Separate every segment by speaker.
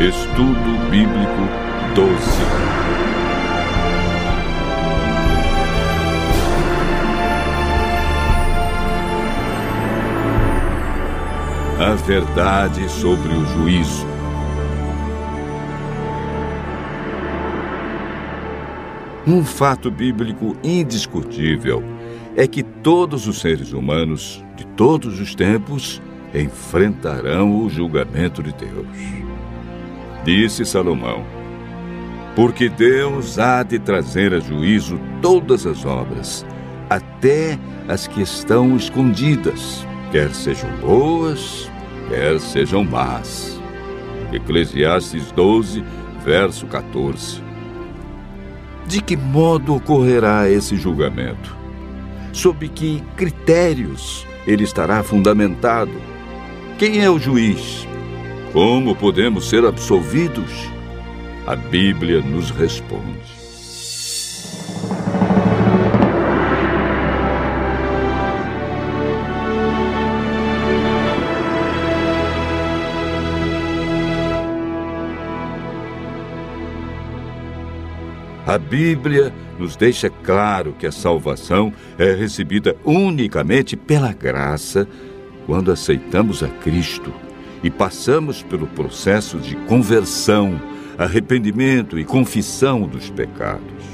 Speaker 1: Estudo Bíblico 12. A verdade sobre o juízo. Um fato bíblico indiscutível é que todos os seres humanos de todos os tempos enfrentarão o julgamento de Deus. Disse Salomão: Porque Deus há de trazer a juízo todas as obras, até as que estão escondidas, quer sejam boas, quer sejam más. Eclesiastes 12, verso 14. De que modo ocorrerá esse julgamento? Sob que critérios ele estará fundamentado? Quem é o juiz? Como podemos ser absolvidos? A Bíblia nos responde. A Bíblia nos deixa claro que a salvação é recebida unicamente pela graça quando aceitamos a Cristo e passamos pelo processo de conversão, arrependimento e confissão dos pecados.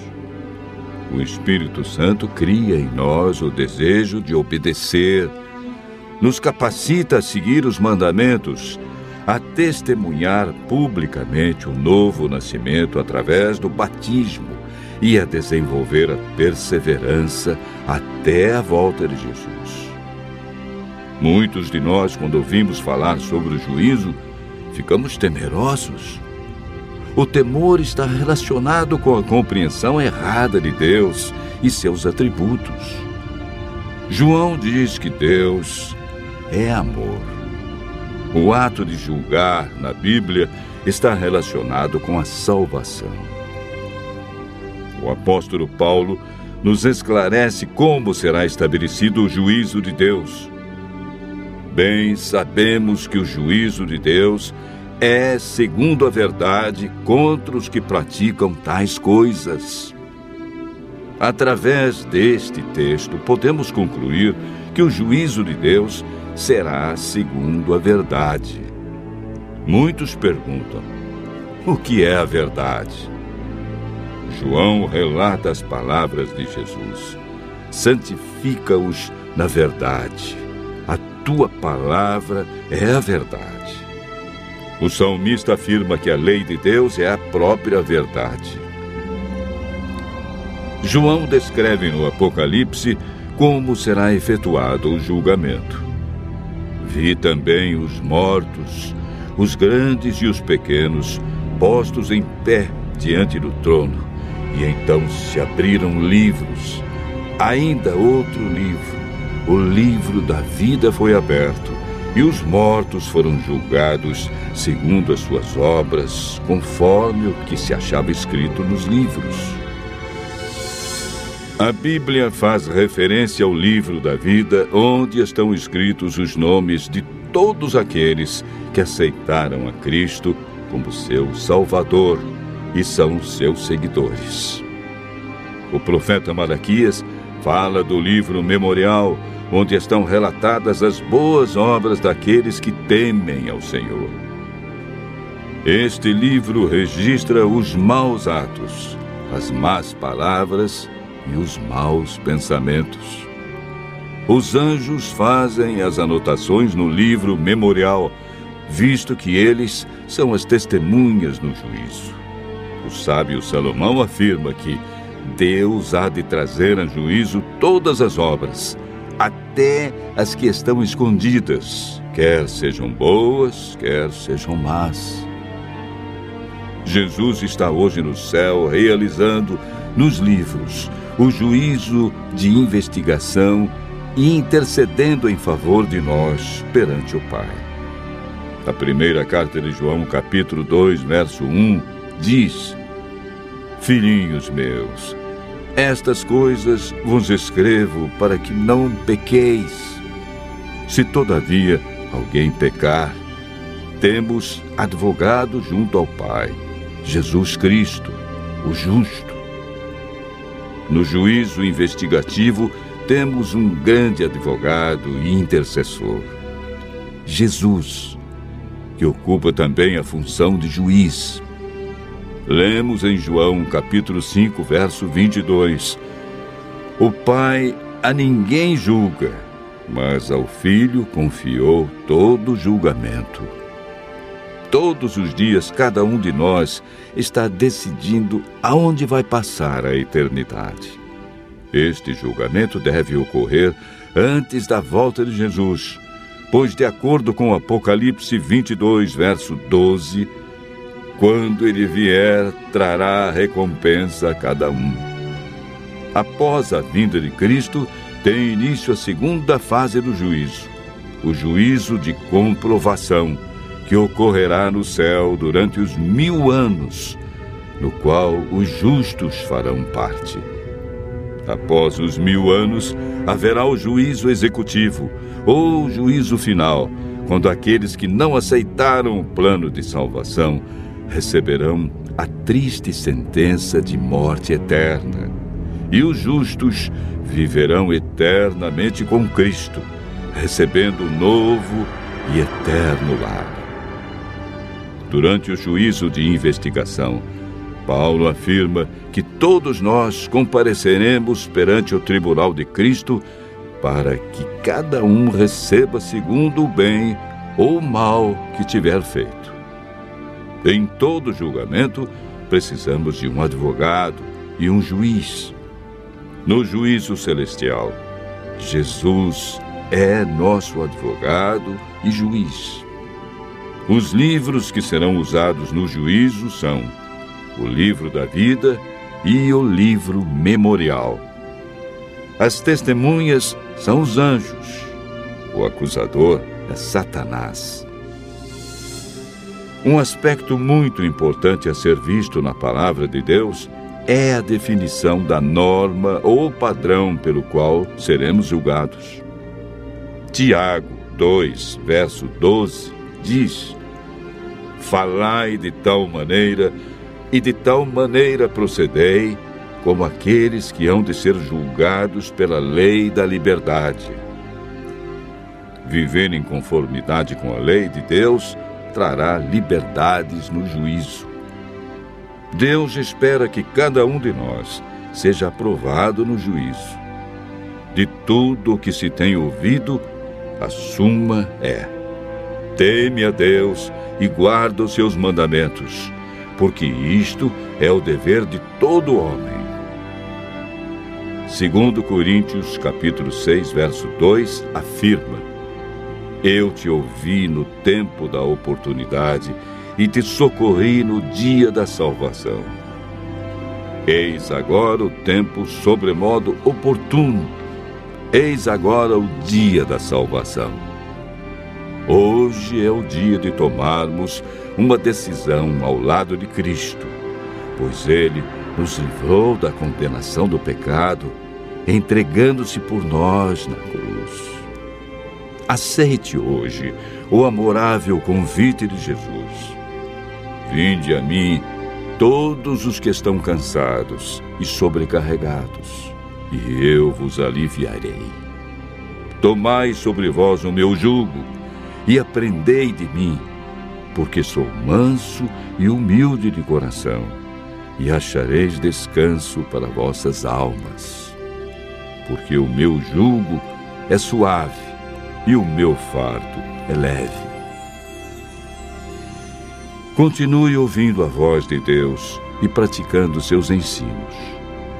Speaker 1: O Espírito Santo cria em nós o desejo de obedecer, nos capacita a seguir os mandamentos a testemunhar publicamente o novo nascimento através do batismo e a desenvolver a perseverança até a volta de Jesus. Muitos de nós, quando ouvimos falar sobre o juízo, ficamos temerosos. O temor está relacionado com a compreensão errada de Deus e seus atributos. João diz que Deus é amor. O ato de julgar na Bíblia está relacionado com a salvação. O apóstolo Paulo nos esclarece como será estabelecido o juízo de Deus. Bem sabemos que o juízo de Deus é segundo a verdade contra os que praticam tais coisas. Através deste texto, podemos concluir que o juízo de Deus será segundo a verdade. Muitos perguntam: o que é a verdade? João relata as palavras de Jesus: santifica-os na verdade. Tua palavra é a verdade. O salmista afirma que a lei de Deus é a própria verdade. João descreve no Apocalipse como será efetuado o julgamento. Vi também os mortos, os grandes e os pequenos, postos em pé diante do trono, e então se abriram livros. Ainda outro livro, o livro da vida foi aberto, e os mortos foram julgados segundo as suas obras, conforme o que se achava escrito nos livros. A Bíblia faz referência ao livro da vida, onde estão escritos os nomes de todos aqueles que aceitaram a Cristo como seu Salvador e são seus seguidores. O profeta Malaquias fala do livro memorial, onde estão relatadas as boas obras daqueles que temem ao Senhor. Este livro registra os maus atos, as más palavras e os maus pensamentos. Os anjos fazem as anotações no livro memorial, visto que eles são as testemunhas no juízo. O sábio Salomão afirma que Deus há de trazer a juízo todas as obras, até as que estão escondidas, quer sejam boas, quer sejam más. Jesus está hoje no céu realizando nos livros o juízo de investigação e intercedendo em favor de nós perante o Pai. A primeira carta de João, capítulo 2, verso 1, diz: Filhinhos meus, estas coisas vos escrevo para que não pequeis. Se todavia alguém pecar, temos advogado junto ao Pai, Jesus Cristo, o justo. No juízo investigativo, temos um grande advogado e intercessor, Jesus, que ocupa também a função de juiz. Lemos em João capítulo 5, verso 22. O Pai a ninguém julga, mas ao Filho confiou todo o julgamento. Todos os dias, cada um de nós está decidindo aonde vai passar a eternidade. Este julgamento deve ocorrer antes da volta de Jesus, pois, de acordo com Apocalipse 22, verso 12, quando ele vier, trará recompensa a cada um. Após a vinda de Cristo, tem início a segunda fase do juízo, o juízo de comprovação que ocorrerá no céu durante os mil anos, no qual os justos farão parte. Após os mil anos, haverá o juízo executivo, ou juízo final, quando aqueles que não aceitaram o plano de salvação receberão a triste sentença de morte eterna. E os justos viverão eternamente com Cristo, recebendo o novo e eterno lar. Durante o juízo de investigação, Paulo afirma que todos nós compareceremos perante o tribunal de Cristo para que cada um receba segundo o bem ou mal que tiver feito. Em todo julgamento, precisamos de um advogado e um juiz. No juízo celestial, Jesus é nosso advogado e juiz. Os livros que serão usados no juízo são o livro da vida e o livro memorial. As testemunhas são os anjos. O acusador é Satanás. Um aspecto muito importante a ser visto na palavra de Deus é a definição da norma ou padrão pelo qual seremos julgados. Tiago 2, verso 12, diz: Falai de tal maneira e de tal maneira procedei, como aqueles que hão de ser julgados pela lei da liberdade. Viver em conformidade com a lei de Deus trará liberdades no juízo. Deus espera que cada um de nós seja aprovado no juízo. De tudo o que se tem ouvido, a suma é: teme a Deus e guarda os seus mandamentos, porque isto é o dever de todo homem. Segundo Coríntios, capítulo 6, verso 2, afirma: Eu te ouvi no tempo da oportunidade e te socorri no dia da salvação. Eis agora o tempo sobremodo oportuno. Eis agora o dia da salvação. Hoje é o dia de tomarmos uma decisão ao lado de Cristo, pois Ele nos livrou da condenação do pecado, entregando-se por nós na cruz. Aceite hoje o amorável convite de Jesus. Vinde a mim todos os que estão cansados e sobrecarregados, e eu vos aliviarei. Tomai sobre vós o meu jugo e aprendei de mim, porque sou manso e humilde de coração, e achareis descanso para vossas almas. Porque o meu jugo é suave e o meu fardo é leve. Continue ouvindo a voz de Deus e praticando seus ensinos,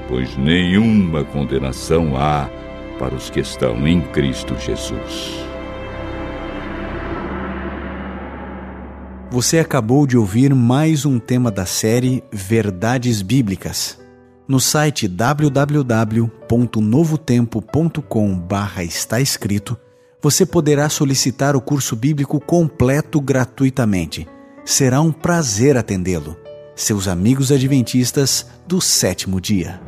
Speaker 1: pois nenhuma condenação há para os que estão em Cristo Jesus.
Speaker 2: Você acabou de ouvir mais um tema da série Verdades Bíblicas. No site www.novotempo.com/barra está escrito, você poderá solicitar o curso bíblico completo gratuitamente. Será um prazer atendê-lo. Seus amigos adventistas do sétimo dia.